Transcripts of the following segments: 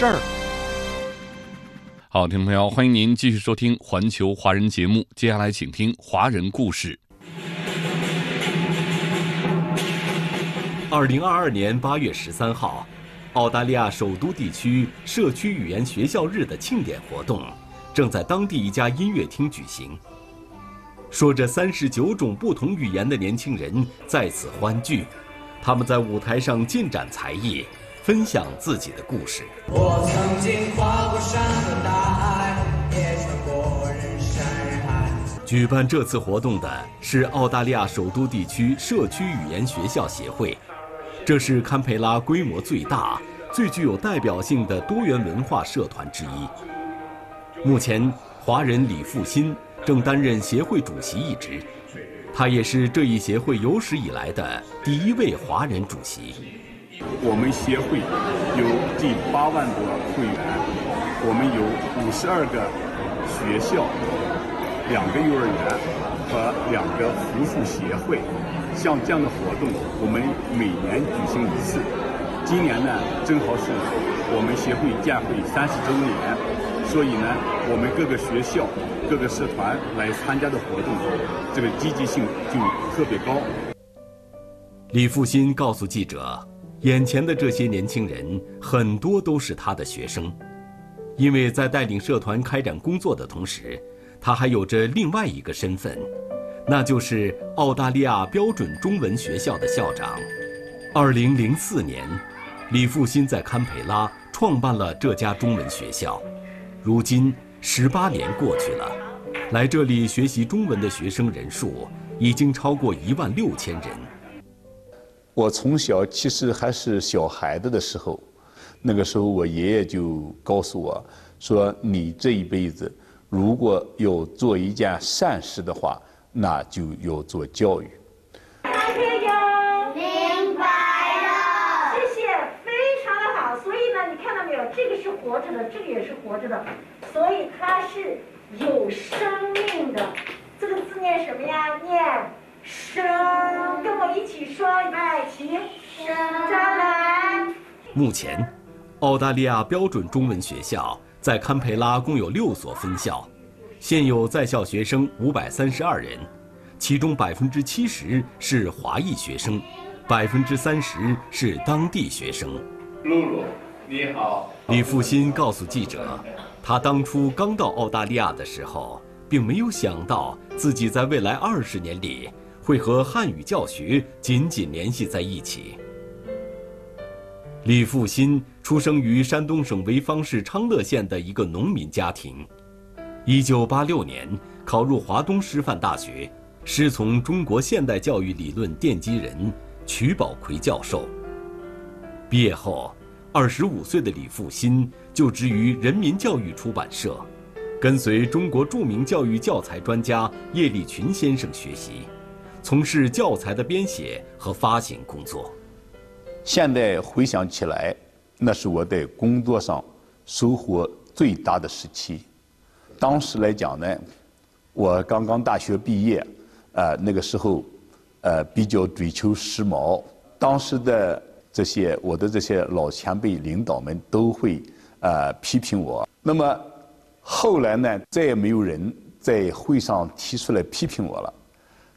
事儿。好，听众朋友，欢迎您继续收听《环球华人》节目。接下来，请听华人故事。二零二二年八月十三号，澳大利亚首都地区社区语言学校日的庆典活动正在当地一家音乐厅举行。说着三十九种不同语言的年轻人在此欢聚，他们在舞台上尽展才艺。分享自己的故事。我曾经跨过山和大海，也穿过人山人海。举办这次活动的是澳大利亚首都地区社区语言学校协会，这是堪培拉规模最大、最具有代表性的多元文化社团之一。目前，华人李复新正担任协会主席一职，他也是这一协会有史以来的第一位华人主席。我们协会有近八万多会员，我们有五十二个学校、两个幼儿园和两个扶助协会。像这样的活动，我们每年举行一次。今年呢，正好是我们协会建会三十周年，所以呢，我们各个学校、各个社团来参加的活动，这个积极性就特别高。李复兴告诉记者。眼前的这些年轻人很多都是他的学生，因为在带领社团开展工作的同时，他还有着另外一个身份，那就是澳大利亚标准中文学校的校长。二零零四年，李复兴在堪培拉创办了这家中文学校，如今十八年过去了，来这里学习中文的学生人数已经超过一万六千人。我从小其实还是小孩子的时候，那个时候我爷爷就告诉我，说你这一辈子如果要做一件善事的话，那就要做教育。听友明白了，谢谢，非常的好。所以呢，你看到没有？这个是活着的，这个也是活着的，所以它是有生命的。这个字念什么呀？念。生，跟我一起说，预备起。生。目前，澳大利亚标准中文学校在堪培拉共有六所分校，现有在校学生五百三十二人，其中百分之七十是华裔学生，百分之三十是当地学生。露露，你好。李复新告诉记者，他当初刚到澳大利亚的时候，并没有想到自己在未来二十年里。会和汉语教学紧紧联系在一起。李复新出生于山东省潍坊市昌乐县的一个农民家庭。1986年考入华东师范大学，师从中国现代教育理论奠基人瞿宝奎教授。毕业后，25岁的李复新就职于人民教育出版社，跟随中国著名教育教材专家叶利群先生学习。从事教材的编写和发行工作。现在回想起来，那是我在工作上收获最大的时期。当时来讲呢，我刚刚大学毕业，呃，那个时候，呃，比较追求时髦。当时的这些我的这些老前辈领导们都会呃批评我。那么后来呢，再也没有人在会上提出来批评我了。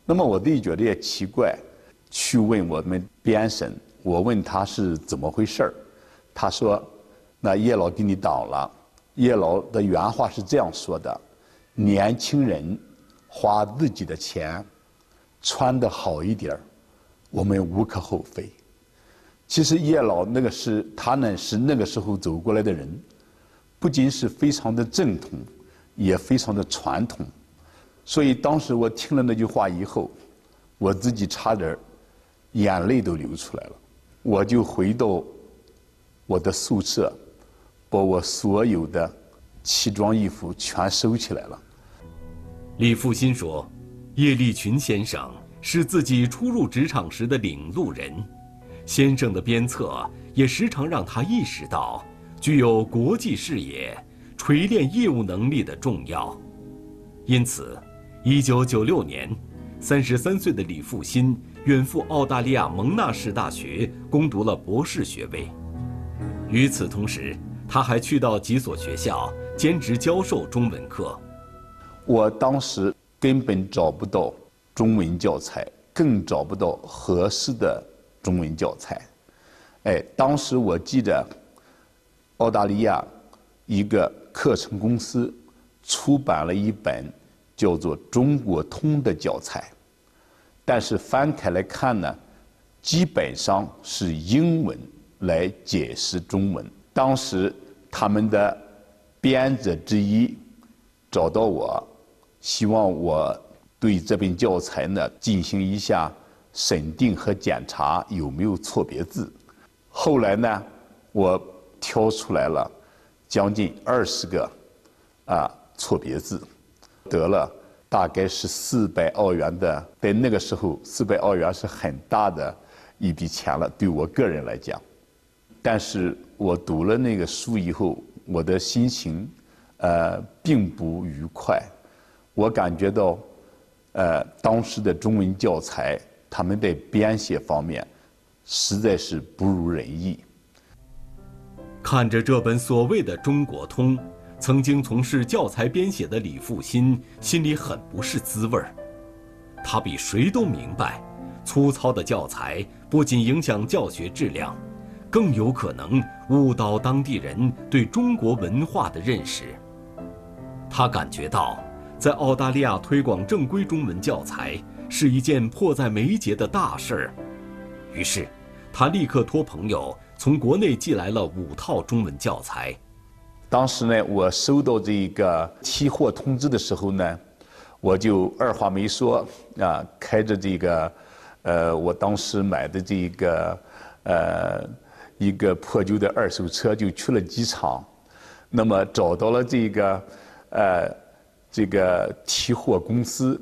那么我自己觉得也奇怪，去问我们编审，我问他是怎么回事儿，他说：“那叶老给你挡了。”叶老的原话是这样说的：“年轻人花自己的钱，穿的好一点儿，我们无可厚非。”其实叶老那个是他呢是那个时候走过来的人，不仅是非常的正统，也非常的传统。所以当时我听了那句话以后，我自己差点眼泪都流出来了。我就回到我的宿舍，把我所有的奇装异服全收起来了。李复兴说：“叶利群先生是自己初入职场时的领路人，先生的鞭策也时常让他意识到具有国际视野、锤炼业务能力的重要。因此，1996年，33岁的李复兴远赴澳大利亚蒙纳士大学攻读了博士学位。与此同时，他还去到几所学校兼职教授中文课。”我当时根本找不到中文教材，更找不到合适的中文教材。哎，当时我记得澳大利亚一个课程公司出版了一本叫做《中国通》的教材，但是翻开来看呢，基本上是英文来解释中文。当时他们的编者之一找到我。希望我对这本教材呢进行一下审定和检查有没有错别字。后来呢，我挑出来了将近二十个啊错别字，得了大概是四百澳元的。在那个时候，四百澳元是很大的一笔钱了，对我个人来讲。但是我读了那个书以后，我的心情呃并不愉快。我感觉到，呃，当时的中文教材，他们在编写方面，实在是不如人意。看着这本所谓的《中国通》，曾经从事教材编写的李复兴心里很不是滋味儿。他比谁都明白，粗糙的教材不仅影响教学质量，更有可能误导当地人对中国文化的认识。他感觉到。在澳大利亚推广正规中文教材是一件迫在眉睫的大事儿，于是，他立刻托朋友从国内寄来了五套中文教材。当时呢，我收到这个提货通知的时候呢，我就二话没说啊，开着这个，呃，我当时买的这个，呃，一个破旧的二手车就去了机场，那么找到了这个，呃。这个提货公司，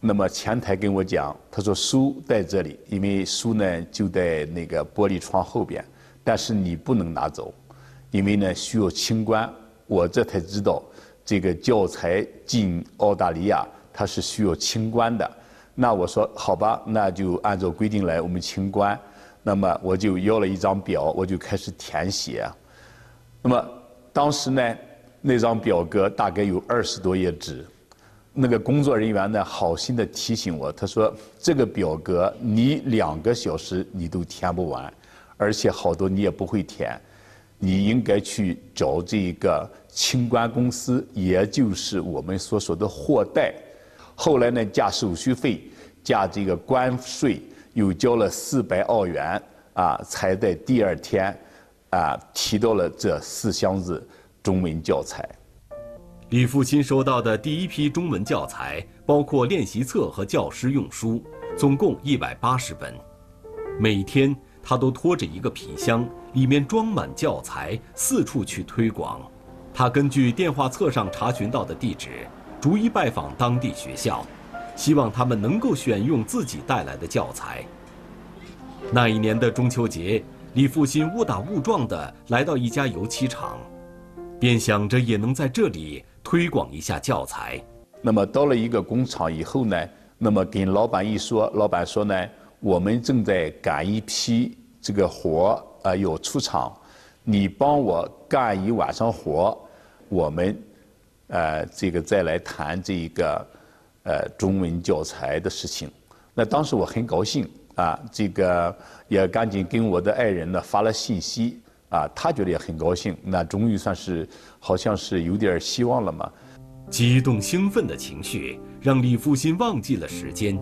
那么前台跟我讲，他说书在这里，因为书呢就在那个玻璃窗后边，但是你不能拿走，因为呢需要清关。我这才知道，这个教材进澳大利亚它是需要清关的。那我说好吧，那就按照规定来，我们清关。那么我就要了一张表，我就开始填写。那么当时呢。那张表格大概有二十多页纸，那个工作人员呢，好心的提醒我，他说这个表格你两个小时你都填不完，而且好多你也不会填，你应该去找这个清关公司，也就是我们所说的货代。后来呢，加手续费，加这个关税，又交了四百澳元啊，才在第二天啊提到了这四箱子。中文教材，李复兴收到的第一批中文教材包括练习册和教师用书，总共一百八十本。每天他都拖着一个皮箱，里面装满教材，四处去推广。他根据电话册上查询到的地址，逐一拜访当地学校，希望他们能够选用自己带来的教材。那一年的中秋节，李复兴误打误撞地来到一家油漆厂。便想着也能在这里推广一下教材。那么到了一个工厂以后呢，那么跟老板一说，老板说呢，我们正在赶一批这个活儿啊，要出厂，你帮我干一晚上活，我们，呃，这个再来谈这一个，呃，中文教材的事情。那当时我很高兴啊，这个也赶紧跟我的爱人呢发了信息。啊，他觉得也很高兴，那终于算是好像是有点希望了嘛。激动兴奋的情绪让李复兴忘记了时间。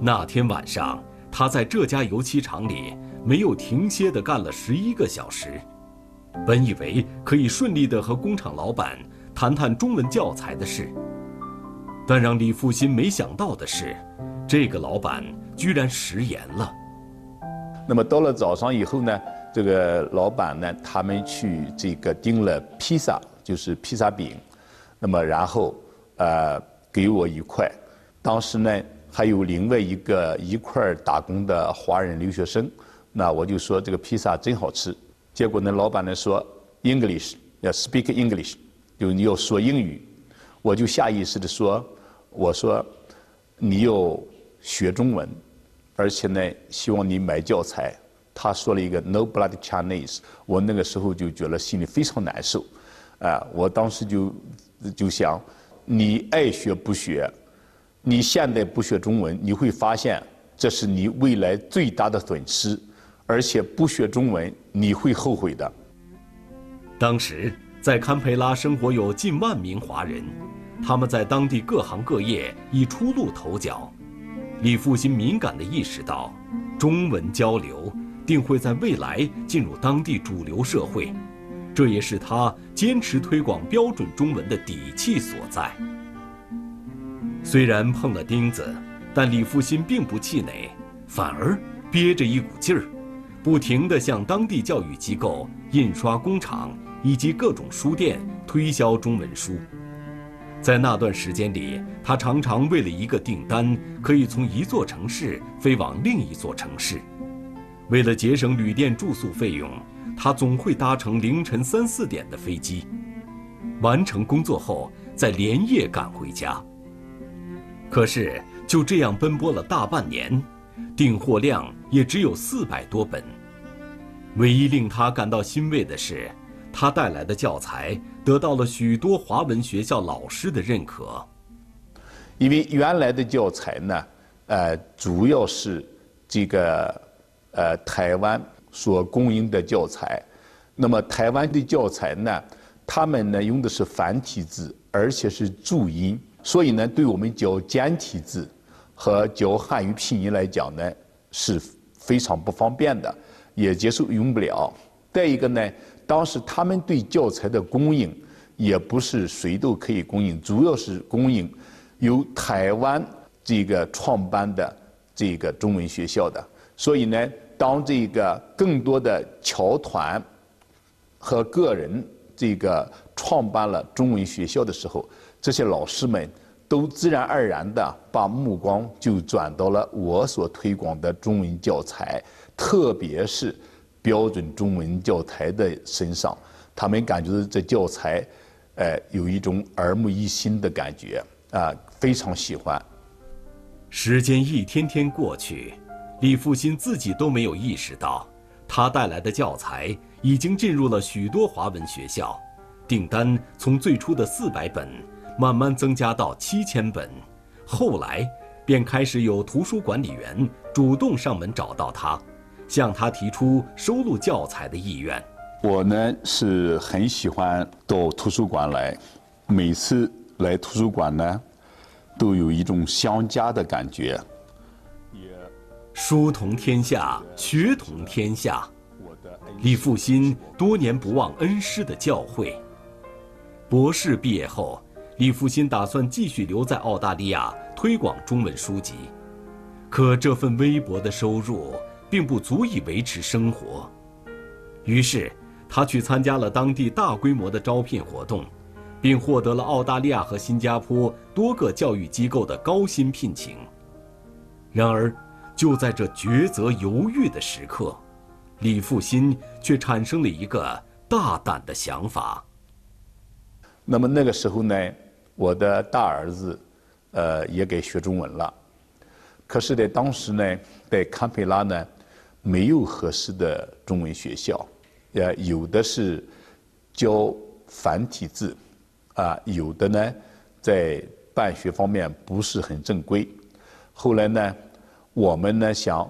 那天晚上，他在这家油漆厂里没有停歇地干了十一个小时。本以为可以顺利地和工厂老板谈谈中文教材的事，但让李复兴没想到的是，这个老板居然食言了。那么到了早上以后呢？这个老板呢，他们去这个订了披萨，就是披萨饼，那么然后呃给我一块，当时呢还有另外一个一块打工的华人留学生，那我就说这个披萨真好吃，结果呢老板呢说 English 要 speak English，就你要说英语，我就下意识的说，我说你要学中文，而且呢希望你买教材。他说了一个 “No blood Chinese”，我那个时候就觉得心里非常难受，啊，我当时就就想，你爱学不学，你现在不学中文，你会发现这是你未来最大的损失，而且不学中文你会后悔的。当时在堪培拉生活有近万名华人，他们在当地各行各业已初露头角。李复兴敏感地意识到，中文交流。定会在未来进入当地主流社会，这也是他坚持推广标准中文的底气所在。虽然碰了钉子，但李复兴并不气馁，反而憋着一股劲儿，不停地向当地教育机构、印刷工厂以及各种书店推销中文书。在那段时间里，他常常为了一个订单，可以从一座城市飞往另一座城市。为了节省旅店住宿费用，他总会搭乘凌晨三四点的飞机，完成工作后再连夜赶回家。可是就这样奔波了大半年，订货量也只有四百多本。唯一令他感到欣慰的是，他带来的教材得到了许多华文学校老师的认可。因为原来的教材呢，呃，主要是这个。呃，台湾所供应的教材，那么台湾的教材呢，他们呢用的是繁体字，而且是注音，所以呢，对我们教简体字和教汉语拼音来讲呢，是非常不方便的，也接受用不了。再一个呢，当时他们对教材的供应也不是谁都可以供应，主要是供应由台湾这个创办的这个中文学校的。所以呢，当这个更多的侨团和个人这个创办了中文学校的时候，这些老师们都自然而然地把目光就转到了我所推广的中文教材，特别是标准中文教材的身上。他们感觉这教材，呃，有一种耳目一新的感觉啊，非常喜欢。时间一天天过去。李复兴自己都没有意识到，他带来的教材已经进入了许多华文学校，订单从最初的四百本慢慢增加到七千本，后来便开始有图书管理员主动上门找到他，向他提出收录教材的意愿。我呢是很喜欢到图书馆来，每次来图书馆呢，都有一种相加的感觉。书同天下，学同天下。李复兴多年不忘恩师的教诲。博士毕业后，李复兴打算继续留在澳大利亚推广中文书籍，可这份微薄的收入并不足以维持生活。于是，他去参加了当地大规模的招聘活动，并获得了澳大利亚和新加坡多个教育机构的高薪聘请。然而，就在这抉择犹豫的时刻，李复兴却产生了一个大胆的想法。那么那个时候呢，我的大儿子，呃，也该学中文了。可是，在当时呢，在堪培拉呢，没有合适的中文学校，呃，有的是教繁体字，啊，有的呢，在办学方面不是很正规。后来呢？我们呢想，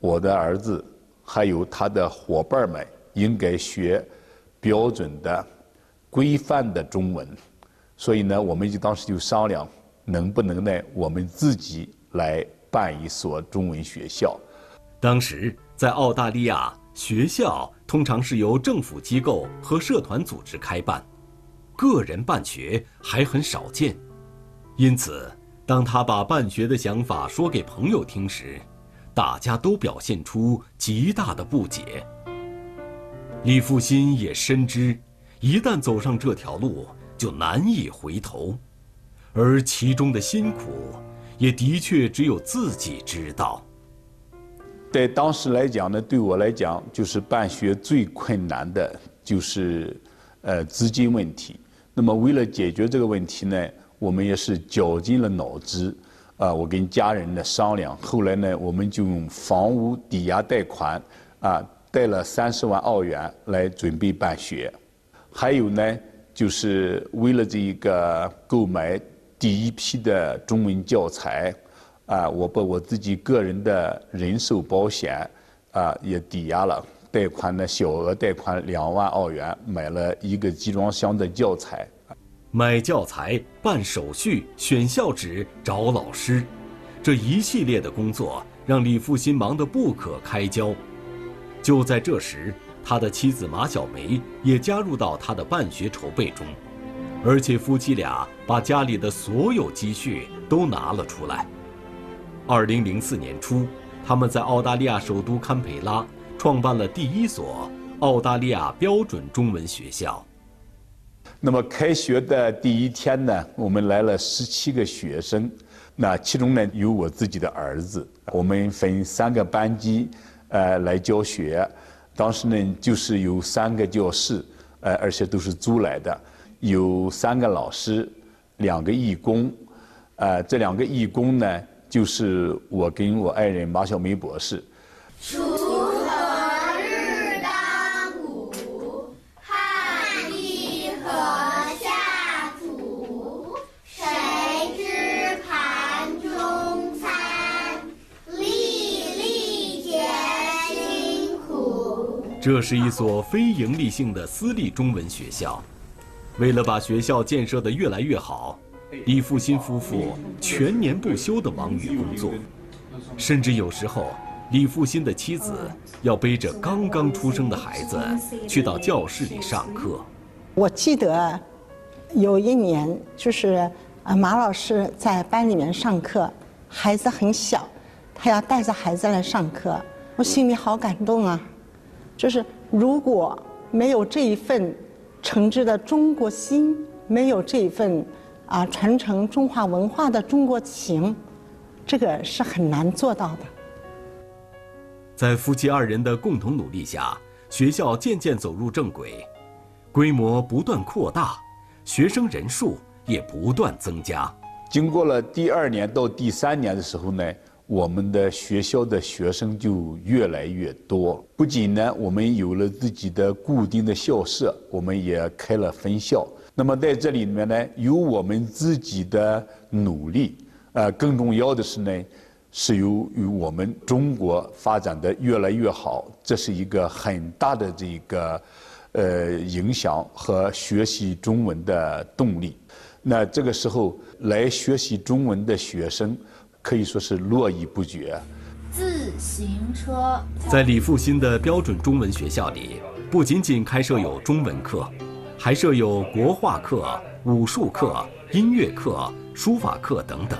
我的儿子还有他的伙伴们应该学标准的、规范的中文，所以呢，我们就当时就商量，能不能呢，我们自己来办一所中文学校。当时在澳大利亚，学校通常是由政府机构和社团组织开办，个人办学还很少见，因此。当他把办学的想法说给朋友听时，大家都表现出极大的不解。李复兴也深知，一旦走上这条路，就难以回头，而其中的辛苦，也的确只有自己知道。在当时来讲呢，对我来讲，就是办学最困难的就是，呃，资金问题。那么为了解决这个问题呢，我们也是绞尽了脑汁，啊，我跟家人呢商量，后来呢，我们就用房屋抵押贷款，啊，贷了三十万澳元来准备办学。还有呢，就是为了这一个购买第一批的中文教材，啊，我把我自己个人的人寿保险，啊，也抵押了。贷款呢，小额贷款两万澳元，买了一个集装箱的教材。买教材、办手续、选校址、找老师，这一系列的工作让李复兴忙得不可开交。就在这时，他的妻子马小梅也加入到他的办学筹备中，而且夫妻俩把家里的所有积蓄都拿了出来。二零零四年初，他们在澳大利亚首都堪培拉。创办了第一所澳大利亚标准中文学校。那么开学的第一天呢，我们来了十七个学生，那其中呢有我自己的儿子。我们分三个班级，呃，来教学。当时呢，就是有三个教室，呃，而且都是租来的，有三个老师，两个义工。呃，这两个义工呢，就是我跟我爱人马小梅博士。这是一所非营利性的私立中文学校，为了把学校建设得越来越好，李复兴夫妇全年不休地忙于工作，甚至有时候，李复兴的妻子要背着刚刚出生的孩子去到教室里上课。我记得有一年，就是啊，马老师在班里面上课，孩子很小，他要带着孩子来上课，我心里好感动啊。就是如果没有这一份诚挚的中国心，没有这一份啊传承中华文化的中国情，这个是很难做到的。在夫妻二人的共同努力下，学校渐渐走入正轨，规模不断扩大，学生人数也不断增加。经过了第二年到第三年的时候呢。我们的学校的学生就越来越多。不仅呢，我们有了自己的固定的校舍，我们也开了分校。那么在这里面呢，有我们自己的努力，呃，更重要的是呢，是由于我们中国发展的越来越好，这是一个很大的这个呃影响和学习中文的动力。那这个时候来学习中文的学生。可以说是络绎不绝。自行车在李复新的标准中文学校里，不仅仅开设有中文课，还设有国画课、武术课、音乐课、书法课等等。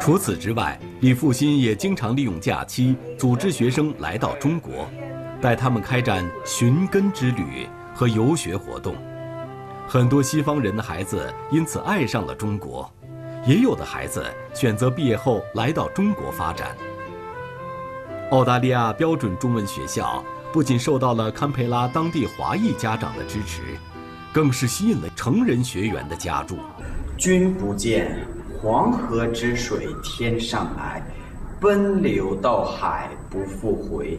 除此之外，李复新也经常利用假期组织学生来到中国，带他们开展寻根之旅和游学活动。很多西方人的孩子因此爱上了中国。也有的孩子选择毕业后来到中国发展。澳大利亚标准中文学校不仅受到了堪培拉当地华裔家长的支持，更是吸引了成人学员的加入。君不见黄河之水天上来，奔流到海不复回。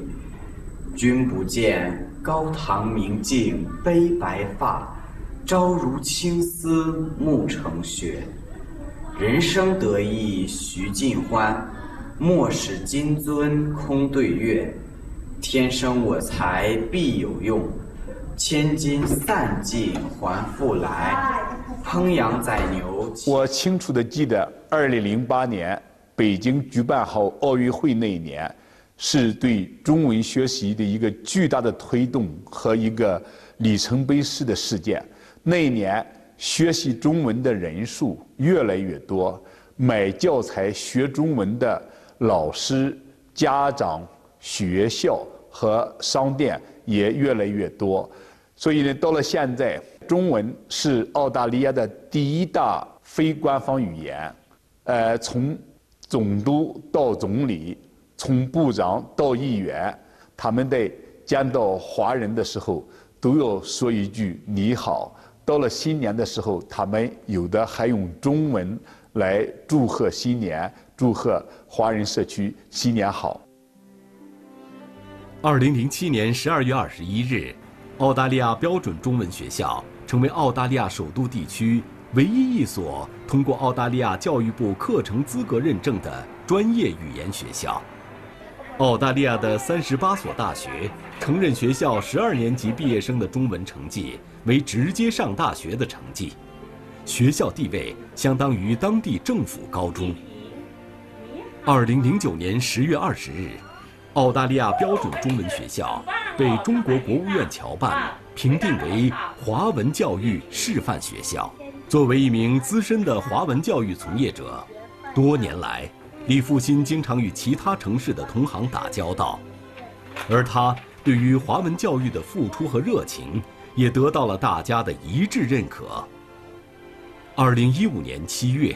君不见高堂明镜悲白发，朝如青丝暮成雪。人生得意须尽欢，莫使金樽空对月。天生我材必有用，千金散尽还复来。烹羊宰牛。我清楚的记得，二零零八年北京举办好奥运会那一年，是对中文学习的一个巨大的推动和一个里程碑式的事件。那一年。学习中文的人数越来越多，买教材学中文的老师、家长、学校，和商店也越来越多。所以呢，到了现在，中文是澳大利亚的第一大非官方语言。呃，从总督到总理，从部长到议员，他们在见到华人的时候都要说一句“你好”。到了新年的时候，他们有的还用中文来祝贺新年，祝贺华人社区新年好。二零零七年十二月二十一日，澳大利亚标准中文学校成为澳大利亚首都地区唯一一所通过澳大利亚教育部课程资格认证的专业语言学校。澳大利亚的三十八所大学承认学校十二年级毕业生的中文成绩为直接上大学的成绩，学校地位相当于当地政府高中。二零零九年十月二十日。澳大利亚标准中文学校被中国国务院侨办评定为华文教育示范学校。作为一名资深的华文教育从业者，多年来，李复兴经常与其他城市的同行打交道，而他对于华文教育的付出和热情，也得到了大家的一致认可。二零一五年七月，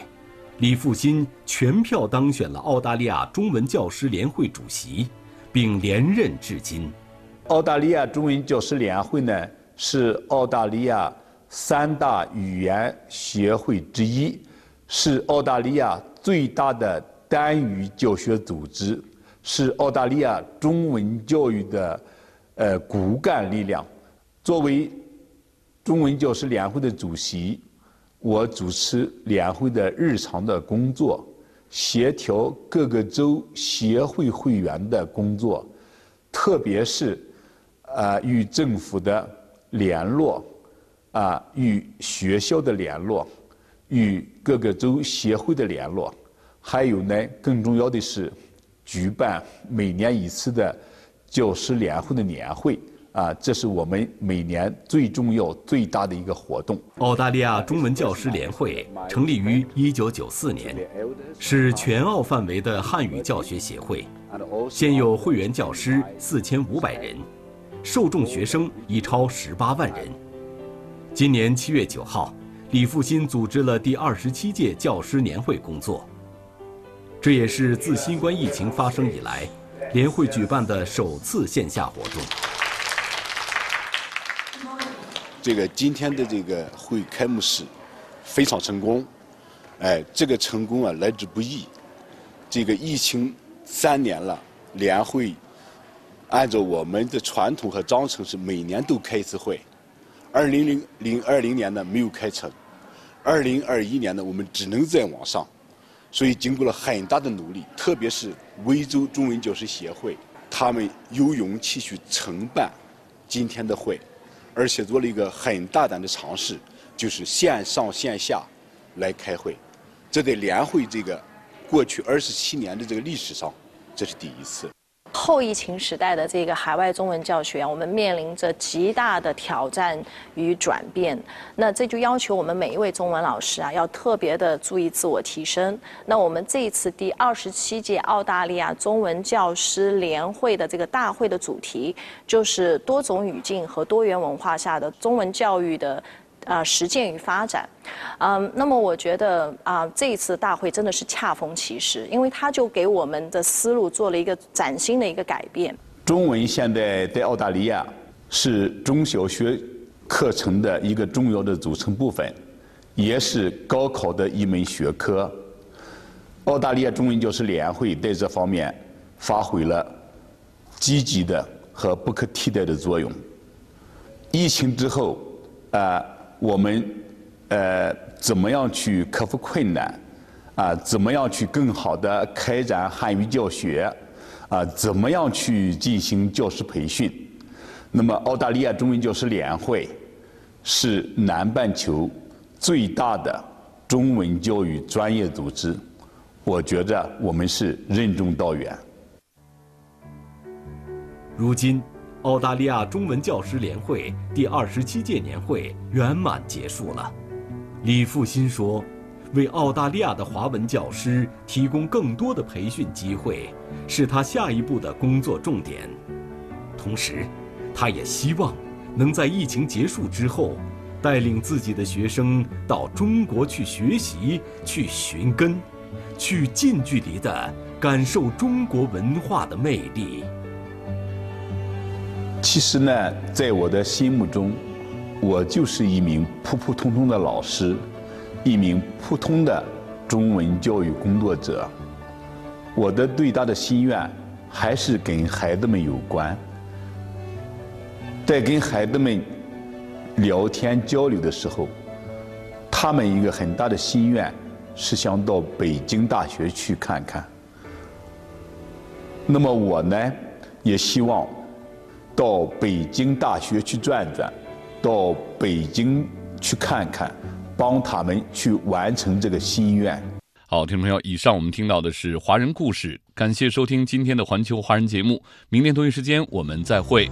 李复兴全票当选了澳大利亚中文教师联会主席。并连任至今。澳大利亚中文教师联会呢，是澳大利亚三大语言协会之一，是澳大利亚最大的单语教学组织，是澳大利亚中文教育的呃骨干力量。作为中文教师联会的主席，我主持联会的日常的工作。协调各个州协会会员的工作，特别是啊与政府的联络，啊与学校的联络，与各个州协会的联络，还有呢更重要的是举办每年一次的教师联会的年会。啊，这是我们每年最重要、最大的一个活动。澳大利亚中文教师联会成立于1994年，是全澳范围的汉语教学协会，现有会员教师4500人，受众学生已超18万人。今年7月9号，李复兴组织了第27届教师年会工作，这也是自新冠疫情发生以来，联会举办的首次线下活动。这个今天的这个会开幕式非常成功，哎，这个成功啊来之不易。这个疫情三年了，联会按照我们的传统和章程是每年都开一次会。二零零零二零年呢没有开成，二零二一年呢我们只能在网上，所以经过了很大的努力，特别是维州中文教师协会，他们有勇气去承办今天的会。而且做了一个很大胆的尝试，就是线上线下来开会，这在联会这个过去二十七年的这个历史上，这是第一次。后疫情时代的这个海外中文教学啊，我们面临着极大的挑战与转变。那这就要求我们每一位中文老师啊，要特别的注意自我提升。那我们这一次第二十七届澳大利亚中文教师联会的这个大会的主题，就是多种语境和多元文化下的中文教育的。啊，实践与发展，嗯，那么我觉得啊，这一次大会真的是恰逢其时，因为它就给我们的思路做了一个崭新的一个改变。中文现在在澳大利亚是中小学课程的一个重要的组成部分，也是高考的一门学科。澳大利亚中文教师联会在这方面发挥了积极的和不可替代的作用。疫情之后，啊。我们呃怎么样去克服困难？啊，怎么样去更好的开展汉语教学？啊，怎么样去进行教师培训？那么，澳大利亚中文教师联会是南半球最大的中文教育专业组织，我觉着我们是任重道远。如今。澳大利亚中文教师联会第二十七届年会圆满结束了。李复兴说：“为澳大利亚的华文教师提供更多的培训机会，是他下一步的工作重点。”同时，他也希望能在疫情结束之后，带领自己的学生到中国去学习、去寻根，去近距离的感受中国文化的魅力。其实呢，在我的心目中，我就是一名普普通通的老师，一名普通的中文教育工作者。我的最大的心愿还是跟孩子们有关。在跟孩子们聊天交流的时候，他们一个很大的心愿是想到北京大学去看看。那么我呢，也希望到北京大学去转转，到北京去看看，帮他们去完成这个心愿。好，听众朋友，以上我们听到的是华人故事，感谢收听今天的环球华人节目，明天同一时间我们再会。